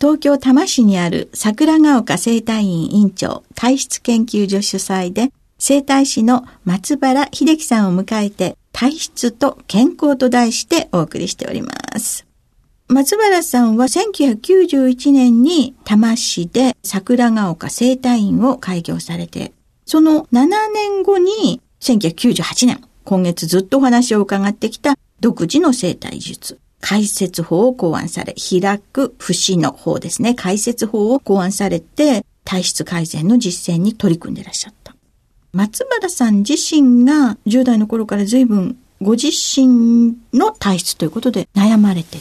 東京多摩市にある桜ヶ丘生態院院長体質研究所主催で生態師の松原秀樹さんを迎えて体質と健康と題してお送りしております。松原さんは1991年に多摩市で桜ヶ丘生態院を開業されて、その7年後に1998年、今月ずっとお話を伺ってきた独自の生態術、解説法を考案され、開く節の方ですね、解説法を考案されて、体質改善の実践に取り組んでいらっしゃった。松原さん自身が10代の頃から随分ご自身の体質ということで悩まれて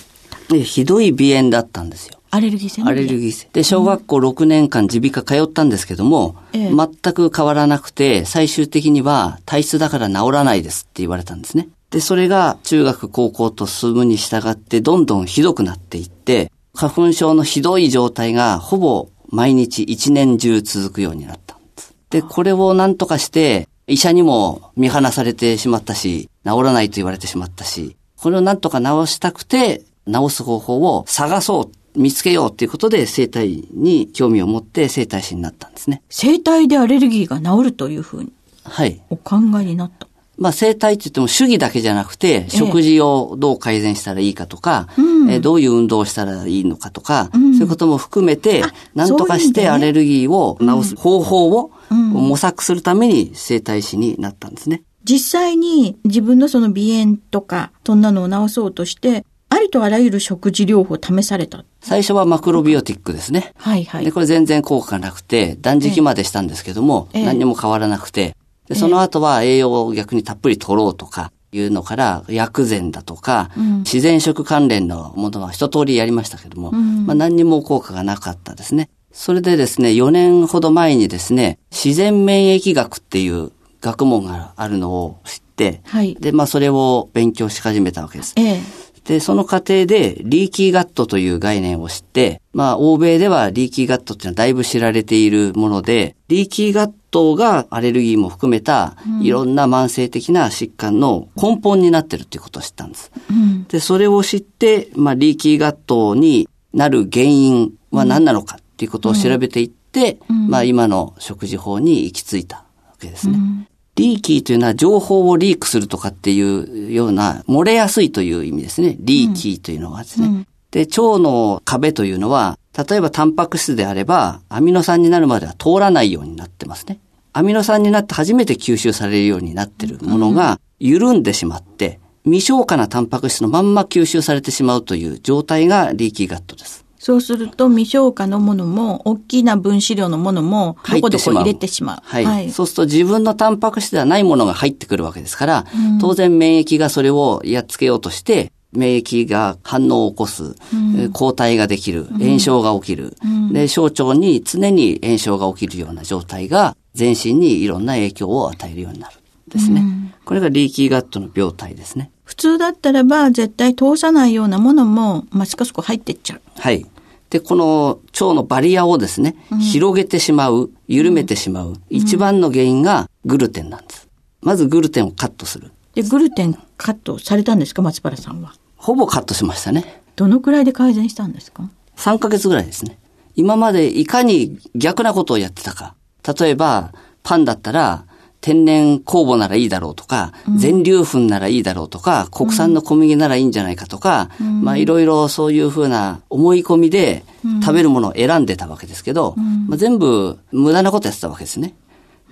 ひどい鼻炎だったんですよ。アレルギー性アレルギー性。で、小学校6年間耳鼻科通ったんですけども、ええ、全く変わらなくて、最終的には体質だから治らないですって言われたんですね。で、それが中学、高校と進むに従ってどんどんひどくなっていって、花粉症のひどい状態がほぼ毎日一年中続くようになったんです。で、これを何とかして、医者にも見放されてしまったし、治らないと言われてしまったし、これを何とか治したくて、治す方法を探そう、見つけようっていうことで生体に興味を持って生体師になったんですね。生体でアレルギーが治るというふうに。はい。お考えになった。まあ、生体って言っても主義だけじゃなくて、食事をどう改善したらいいかとか、ええどういう運動をしたらいいのかとか、うん、そういうことも含めて、何とかしてアレルギーを治す方法を模索するために生体師になったんですね。実際に自分のその鼻炎とか、そんなのを治そうとして、ありとあらゆる食事療法を試された。最初はマクロビオティックですね。はいはい。で、これ全然効果がなくて、断食までしたんですけども、ええ、何にも変わらなくて、でその後は栄養を逆にたっぷり取ろうとか、いうのから、薬膳だとか、うん、自然食関連のものは一通りやりましたけども、うん、まあ何にも効果がなかったですね。それでですね、4年ほど前にですね、自然免疫学っていう学問があるのを知って、はい、で、まあそれを勉強し始めたわけです。ええで、その過程で、リーキーガットという概念を知って、まあ、欧米ではリーキーガットっていうのはだいぶ知られているもので、リーキーガットがアレルギーも含めた、いろんな慢性的な疾患の根本になってるっていうことを知ったんです。うん、で、それを知って、まあ、リーキーガットになる原因は何なのかっていうことを調べていって、うん、まあ、今の食事法に行き着いたわけですね。うんリーキーというのは情報をリークするとかっていうような、漏れやすいという意味ですね。リーキーというのはですね。うん、で、腸の壁というのは、例えばタンパク質であれば、アミノ酸になるまでは通らないようになってますね。アミノ酸になって初めて吸収されるようになってるものが、緩んでしまって、未消化なタンパク質のまんま吸収されてしまうという状態がリーキーガットです。そうすると未消化のものも、大きな分子量のものも、どこどこ入れてしまう。はい。はい、そうすると自分のタンパク質ではないものが入ってくるわけですから、うん、当然免疫がそれをやっつけようとして、免疫が反応を起こす、うん、抗体ができる、炎症が起きる、うん、で、小腸に常に炎症が起きるような状態が、全身にいろんな影響を与えるようになる。ですね。これがリーキーガットの病態ですね。普通だったらば絶対通さないようなものも、まあ、しかそこ入ってっちゃう。はい。で、この腸のバリアをですね、うん、広げてしまう、緩めてしまう、一番の原因がグルテンなんです。まずグルテンをカットする。で、グルテンカットされたんですか、松原さんは。ほぼカットしましたね。どのくらいで改善したんですか ?3 ヶ月ぐらいですね。今までいかに逆なことをやってたか。例えば、パンだったら、天然酵母ならいいだろうとか、うん、全粒粉ならいいだろうとか、国産の小麦ならいいんじゃないかとか、うん、まあいろいろそういうふうな思い込みで食べるものを選んでたわけですけど、うん、まあ、全部無駄なことやってたわけですね。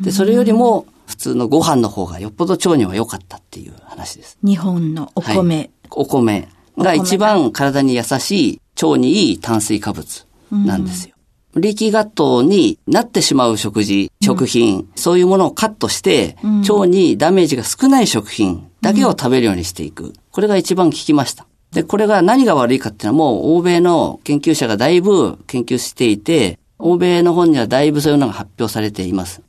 で、それよりも普通のご飯の方がよっぽど腸には良かったっていう話です。日本のお米。はい、お米が一番体に優しい、腸にいい炭水化物なんですよ。リキガットになってしまう食事、食品、うん、そういうものをカットして、うん、腸にダメージが少ない食品だけを食べるようにしていく。これが一番効きました。で、これが何が悪いかっていうのはもう欧米の研究者がだいぶ研究していて、欧米の本にはだいぶそういうのが発表されています。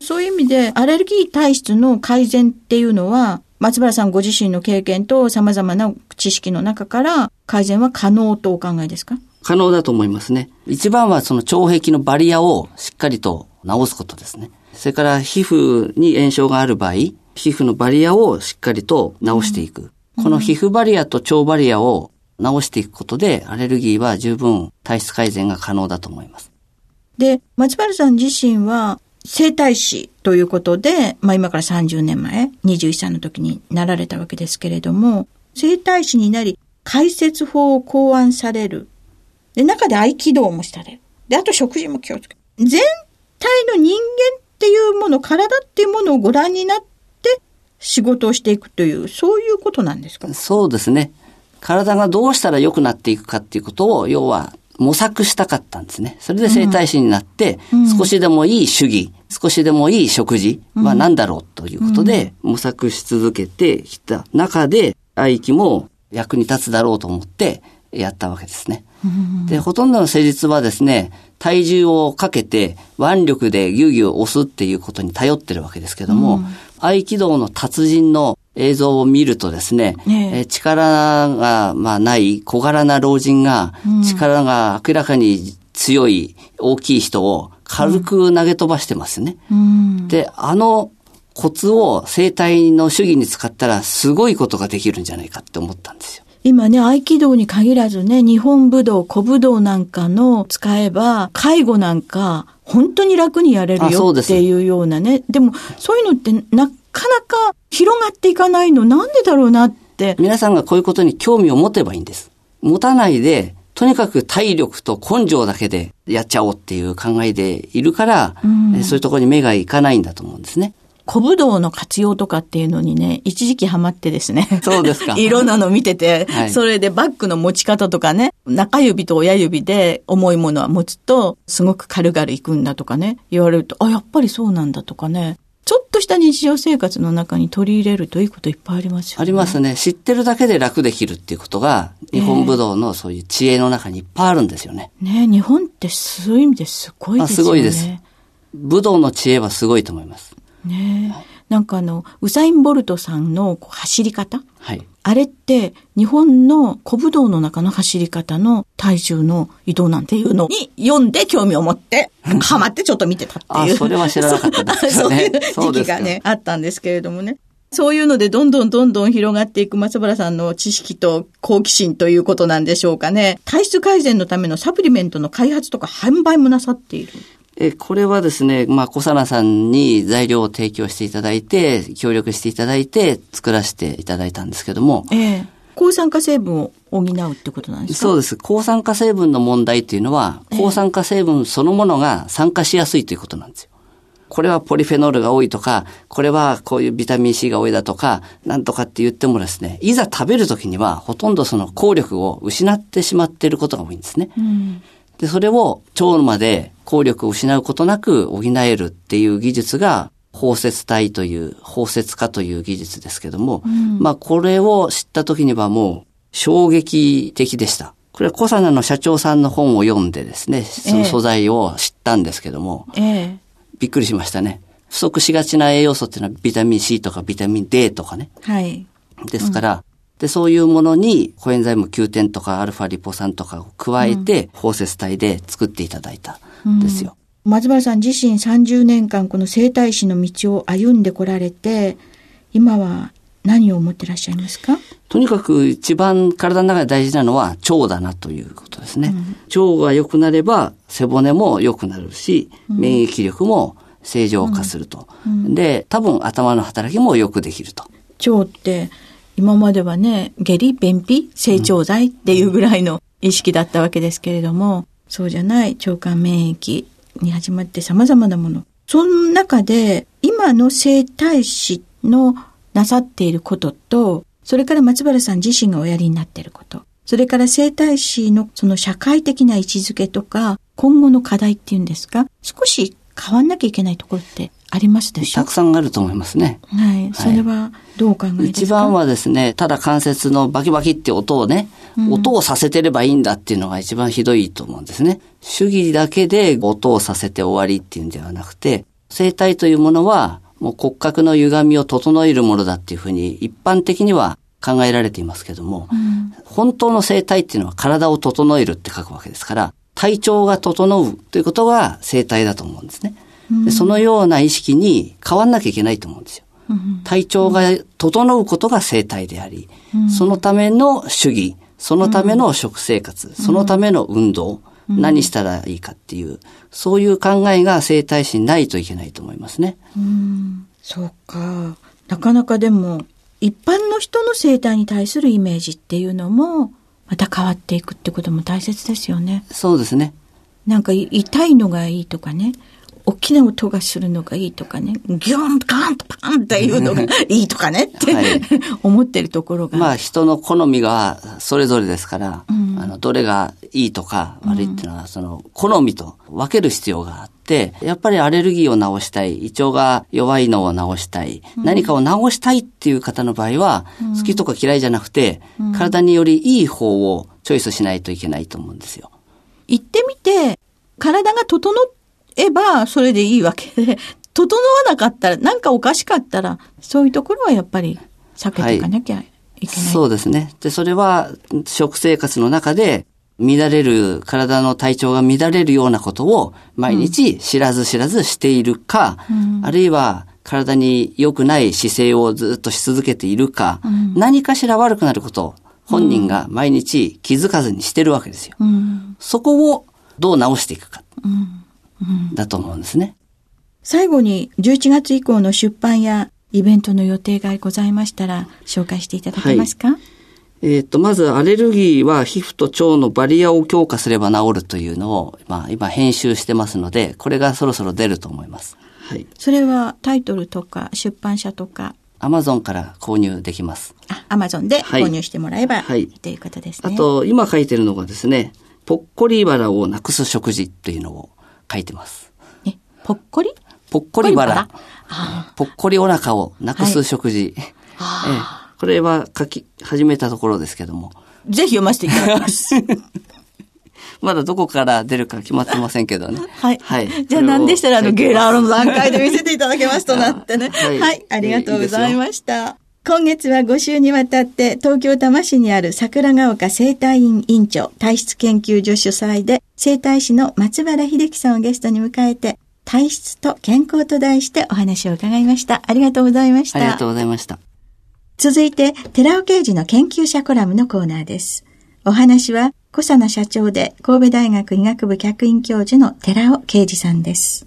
そういう意味で、アレルギー体質の改善っていうのは、松原さんご自身の経験と様々な知識の中から改善は可能とお考えですか？可能だと思いますね。一番はその腸壁のバリアをしっかりと治すことですね。それから皮膚に炎症がある場合、皮膚のバリアをしっかりと治していく。うん、この皮膚バリアと腸バリアを治していくことで、アレルギーは十分体質改善が可能だと思います。で、松原さん自身は、整体師ということで、まあ今から30年前、21歳の時になられたわけですけれども、生体師になり、解説法を考案されるで、中で合気道もしたれる。で、あと食事も気をつける。全体の人間っていうもの、体っていうものをご覧になって仕事をしていくという、そういうことなんですか？そうですね。体がどうしたら良くなっていくかっていうことを、要は模索したかったんですね。それで整体師になって、うん、少しでもいい主義、少しでもいい食事は何だろうということで、模索し続けてきた中で、愛機も役に立つだろうと思ってやったわけですね。で、ほとんどの施術はですね、体重をかけて腕力でギュギュ押すっていうことに頼ってるわけですけども、うん、合気道の達人の映像を見るとですね、え力が、まあ、ない小柄な老人が、力が明らかに強い大きい人を軽く投げ飛ばしてますね。うん、で、あのコツを生体の主義に使ったらすごいことができるんじゃないかって思ったんですよ。今ね、合気道に限らずね、日本武道、古武道なんかの使えば、介護なんか、本当に楽にやれるよっていうようなね。でも、そういうのってなかなか広がっていかないの、なんでだろうなって。皆さんがこういうことに興味を持てばいいんです。持たないで、とにかく体力と根性だけでやっちゃおうっていう考えでいるから、うん、そういうところに目がいかないんだと思うんですね。小武道の活用とかっていうのにね、一時期ハマってですね。そうですか。色なの見てて、はい、それでバッグの持ち方とかね、中指と親指で重いものは持つと、すごく軽々いくんだとかね、言われると、あ、やっぱりそうなんだとかね。ちょっとした日常生活の中に取り入れるといいこといっぱいありますよね。ありますね。知ってるだけで楽できるっていうことが、日本武道のそういう知恵の中にいっぱいあるんですよね。ね日本ってそういう意味ですごいですよね。すごいです。武道の知恵はすごいと思います。ねえ。なんかあの、ウサイン・ボルトさんの走り方？はい。あれって、日本の古武道の中の走り方の体重の移動なんていうのに読んで興味を持って、ハマってちょっと見てたっていう。あ、それは知らなかったですね。そういう時期がね、あったんですけれどもね。そういうのでどんどんどんどん広がっていく松原さんの知識と好奇心ということなんでしょうかね。体質改善のためのサプリメントの開発とか販売もなさっている。え、これはですね、まあ、小佐奈さんに材料を提供していただいて、協力していただいて、作らせていただいたんですけども。ええ。抗酸化成分を補うってことなんですか？そうです。抗酸化成分の問題っていうのは、抗酸化成分そのものが酸化しやすいということなんですよ。これはポリフェノールが多いとか、これはこういうビタミン C が多いだとか、なんとかって言ってもですね、いざ食べるときにはほとんどその効力を失ってしまっていることが多いんですね。うんで、それを腸まで効力を失うことなく補えるっていう技術が、包摂体という、包摂化という技術ですけども、うん、まあこれを知った時にはもう衝撃的でした。これはコサナの社長さんの本を読んでですね、その素材を知ったんですけども、ええ、びっくりしましたね。不足しがちな栄養素っていうのはビタミン C とかビタミン D とかね。はい。ですから、で、そういうものにコエンザイム Q10 とかアルファリポ酸とかを加えて、包摂体で作っていただいたんですよ。うん、松原さん自身30年間この生態師の道を歩んでこられて、今は何を思ってらっしゃいますか？とにかく一番体の中で大事なのは腸だなということですね。うん、腸が良くなれば背骨も良くなるし、免疫力も正常化すると。うんうん、で、多分頭の働きもよくできると。腸って今まではね、下痢、便秘、成長剤っていうぐらいの意識だったわけですけれども、そうじゃない腸管免疫に始まって様々なもの。その中で、今の生体師のなさっていることと、それから松原さん自身がおやりになっていること、それから生体師のその社会的な位置づけとか、今後の課題っていうんですか、少し変わんなきゃいけないところってありますでしょ？たくさんあると思いますね。はい。それはどうお考えですか、一番はですね、ただ関節のバキバキって音をね、うん、音をさせてればいいんだっていうのが一番ひどいと思うんですね。主義だけで音をさせて終わりっていうんではなくて、生体というものはもう骨格の歪みを整えるものだっていうふうに一般的には考えられていますけども、うん、本当の生体っていうのは体を整えるって書くわけですから、体調が整うということが生体だと思うんですね。でそのような意識に変わんなきゃいけないと思うんですよ。体調が整うことが生体であり、そのための主義、そのための食生活、そのための運動、何したらいいかっていう、そういう考えが生体師にないといけないと思いますね。うん、そうか。なかなかでも、一般の人の生態に対するイメージっていうのも、また変わっていくってことも大切ですよね。そうですね。なんか痛いのがいいとかね、大きな音がするのがいいとかね、ギョン、ガンとパンっていうのが いいとかねって、はい、思ってるところが。まあ人の好みがそれぞれですから、うん、あの、どれがいいとか悪いっていうのは、その、好みと分ける必要があって、やっぱりアレルギーを治したい、胃腸が弱いのを治したい、うん、何かを治したいっていう方の場合は、うん、好きとか嫌いじゃなくて、体によりいい方をチョイスしないといけないと思うんですよ。行ってみて、体が整っえば、それでいいわけで、整わなかったら、なんかおかしかったら、そういうところはやっぱり避けていかなきゃいけない。はい、そうですね。で、それは食生活の中で乱れる、体の体調が乱れるようなことを毎日知らず知らずしているか、うん、あるいは体に良くない姿勢をずっとし続けているか、うん、何かしら悪くなることを本人が毎日気づかずにしてるわけですよ。うん、そこをどう直していくか。うんだと思うんですね。最後に11月以降の出版やイベントの予定がございましたら紹介していただけますか、はい、えっ、と、まずアレルギーは皮膚と腸のバリアを強化すれば治るというのを、まあ、今編集してますので、これがそろそろ出ると思います。はい。それはタイトルとか出版社とか？アマゾンから購入できます。あ、アマゾンで購入してもらえば、はい、ということですね。あと、今書いてるのがですね、ぽっこり腹をなくす食事っていうのを書いてます。え、ぽっこり？ぽっこり腹。ぽっこりお腹をなくす食事。はい、えこれは書き始めたところですけども。ぜひ読ませていただきます。まだどこから出るか決まってませんけどね。はい。はい。じゃあ何でしたら、あの、ゲラーロの段階で見せていただけますとなってね。はい、はい。ありがとうございました。今月は5週にわたって東京多摩市にある桜ヶ丘生態院院長体質研究所主催で生態師の松原秀樹さんをゲストに迎えて体質と健康と題してお話を伺いました。ありがとうございました。ありがとうございました。続いて、寺尾刑事の研究者コラムのコーナーです。お話は、小佐奈社長で神戸大学医学部客員教授の寺尾啓二さんです。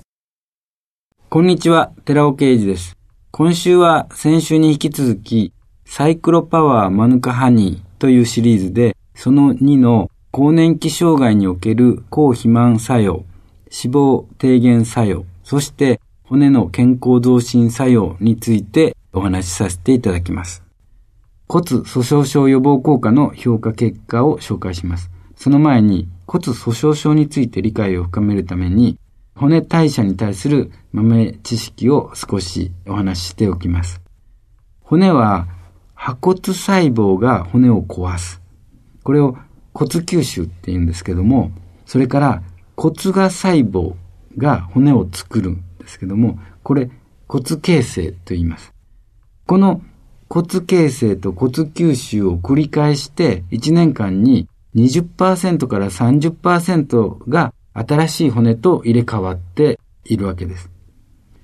こんにちは、寺尾啓二です。今週は先週に引き続き、サイクロパワーマヌカハニーというシリーズで、その2の更年期障害における抗肥満作用、脂肪低減作用、そして骨の健康増進作用についてお話しさせていただきます。骨粗鬆症予防効果の評価結果を紹介します。その前に骨粗鬆症について理解を深めるために骨代謝に対する豆知識を少しお話ししておきます。骨は破骨細胞が骨を壊す。これを骨吸収って言うんですけども、それから骨芽細胞が骨を作るんですけども、これ骨形成と言います。この骨形成と骨吸収を繰り返して1年間に20%から30%が新しい骨と入れ替わっているわけです。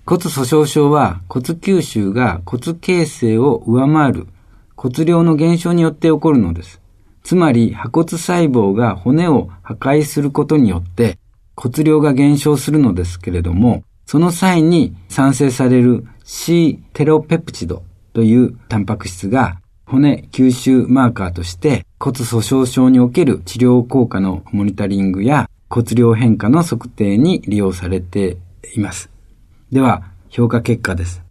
骨粗鬆症は骨吸収が骨形成を上回る骨量の減少によって起こるのです。つまり、破骨細胞が骨を破壊することによって骨量が減少するのですけれども、その際に産生される C テロペプチドというタンパク質が骨吸収マーカーとして骨粗鬆症における治療効果のモニタリングや骨量変化の測定に利用されています。では、評価結果です。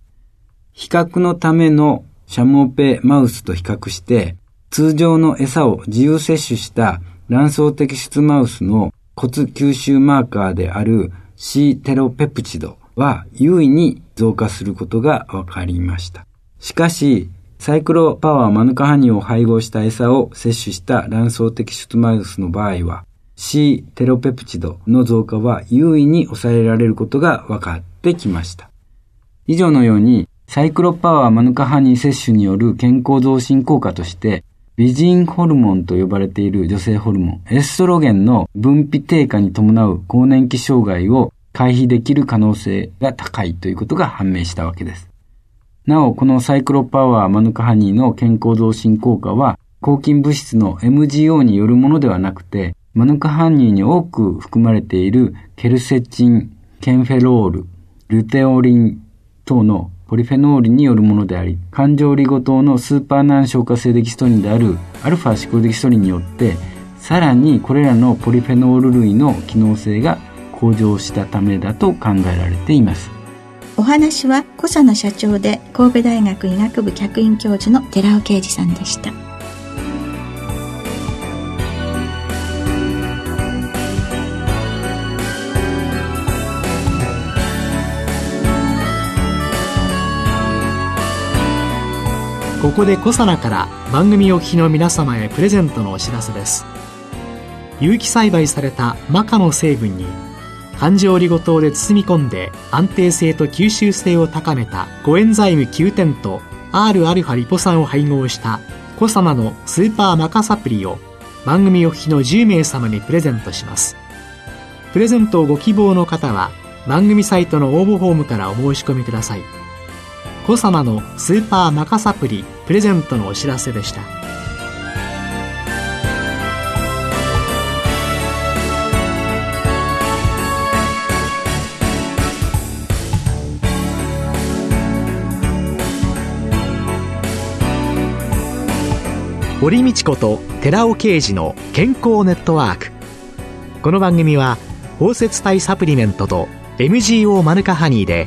比較のためのシャモペマウスと比較して、通常の餌を自由摂取した卵巣摘出マウスの骨吸収マーカーである C テロペプチドは優位に増加することが分かりました。しかし、サイクロパワーマヌカハニを配合した餌を摂取した卵巣摘出マウスの場合は、C テロペプチドの増加は優位に抑えられることが分かってきました。以上のように、サイクロパワーマヌカハニー摂取による健康増進効果として、美人ホルモンと呼ばれている女性ホルモン、エストロゲンの分泌低下に伴う更年期障害を回避できる可能性が高いということが判明したわけです。なお、このサイクロパワーマヌカハニーの健康増進効果は、抗菌物質の MGO によるものではなくて、マヌカハニーに多く含まれているケルセチン、ケンフェロール、ルテオリン等のポリフェノールによるものであり、環状リゴ糖のスーパー難消化性デキストリンであるアルファシコデキストリンによって、さらにこれらのポリフェノール類の機能性が向上したためだと考えられています。お話は小佐野社長で神戸大学医学部客員教授の寺尾啓二さんでした。ここで小佐奈から番組お聞きの皆様へプレゼントのお知らせです。有機栽培されたマカの成分に環状リゴ糖で包み込んで安定性と吸収性を高めたコエンザイム9点と Rα リポ酸を配合したコサナのスーパーマカサプリを番組お聞きの10名様にプレゼントします。プレゼントをご希望の方は番組サイトの応募フォームからお申し込みください。コ様のスーパーマカサプリプレゼントのお知らせでした。堀道子と寺尾啓二の健康ネットワーク。この番組は包摂体サプリメントと MGO マヌカハニーで